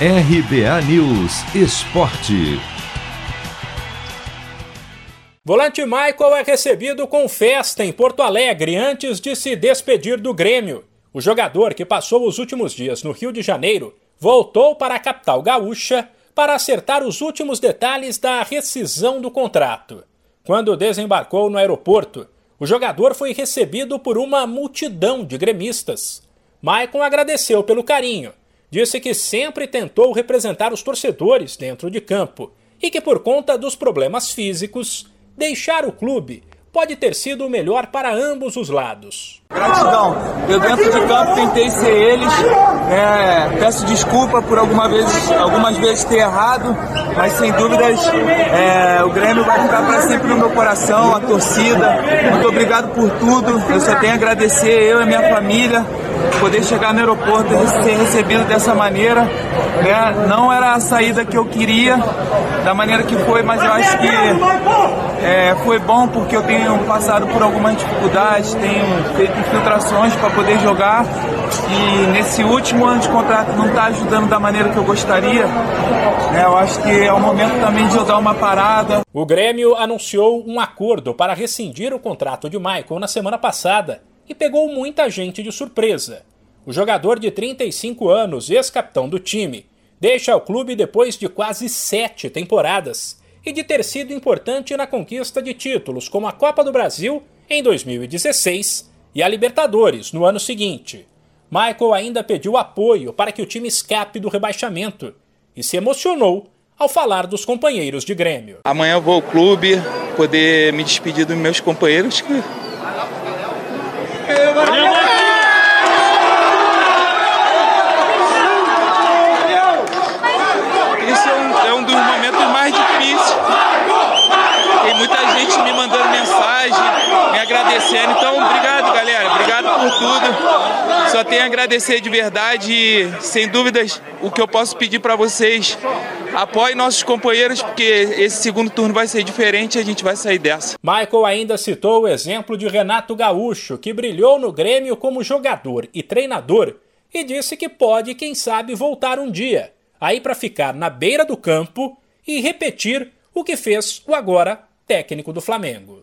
RBA News Esporte. Volante Michael é recebido com festa em Porto Alegre antes de se despedir do Grêmio. O jogador que passou os últimos dias no Rio de Janeiro voltou para a capital gaúcha para acertar os últimos detalhes da rescisão do contrato. Quando desembarcou no aeroporto, o jogador foi recebido por uma multidão de gremistas. Maicon agradeceu pelo carinho, disse que sempre tentou representar os torcedores dentro de campo e que, por conta dos problemas físicos, deixar o clube pode ter sido o melhor para ambos os lados. Gratidão. Eu dentro de campo tentei ser eles. É, peço desculpa por alguma vez, algumas vezes ter errado, mas sem dúvidas é, o Grêmio vai ficar para sempre no meu coração, a torcida. Muito obrigado por tudo. Eu só tenho a agradecer eu e minha família poder chegar no aeroporto e ser recebido dessa maneira. Né? Não era a saída que eu queria, da maneira que foi, mas eu acho que é, foi bom porque eu tenho passado por algumas dificuldades, tenho feito infiltrações para poder jogar e nesse último ano de contrato não está ajudando da maneira que eu gostaria. É, eu acho que é o momento também de eu dar uma parada. O Grêmio anunciou um acordo para rescindir o contrato de Michael na semana passada e pegou muita gente de surpresa. O jogador de 35 anos, ex-capitão do time, deixa o clube depois de quase sete temporadas e de ter sido importante na conquista de títulos como a Copa do Brasil em 2016 e a Libertadores no ano seguinte. Michael ainda pediu apoio para que o time escape do rebaixamento e se emocionou ao falar dos companheiros de Grêmio. Amanhã eu vou ao clube poder me despedir dos meus companheiros que Isso é um, é um dos momentos mais difíceis. Tem muita gente me mandando mensagem, me agradecendo. Então, obrigado, galera. Obrigado por tudo. Só tenho a agradecer de verdade. E, sem dúvidas, o que eu posso pedir para vocês apoie nossos companheiros, porque esse segundo turno vai ser diferente e a gente vai sair dessa. Michael ainda citou o exemplo de Renato Gaúcho, que brilhou no Grêmio como jogador e treinador, e disse que pode, quem sabe, voltar um dia, aí para ficar na beira do campo e repetir o que fez o agora técnico do Flamengo.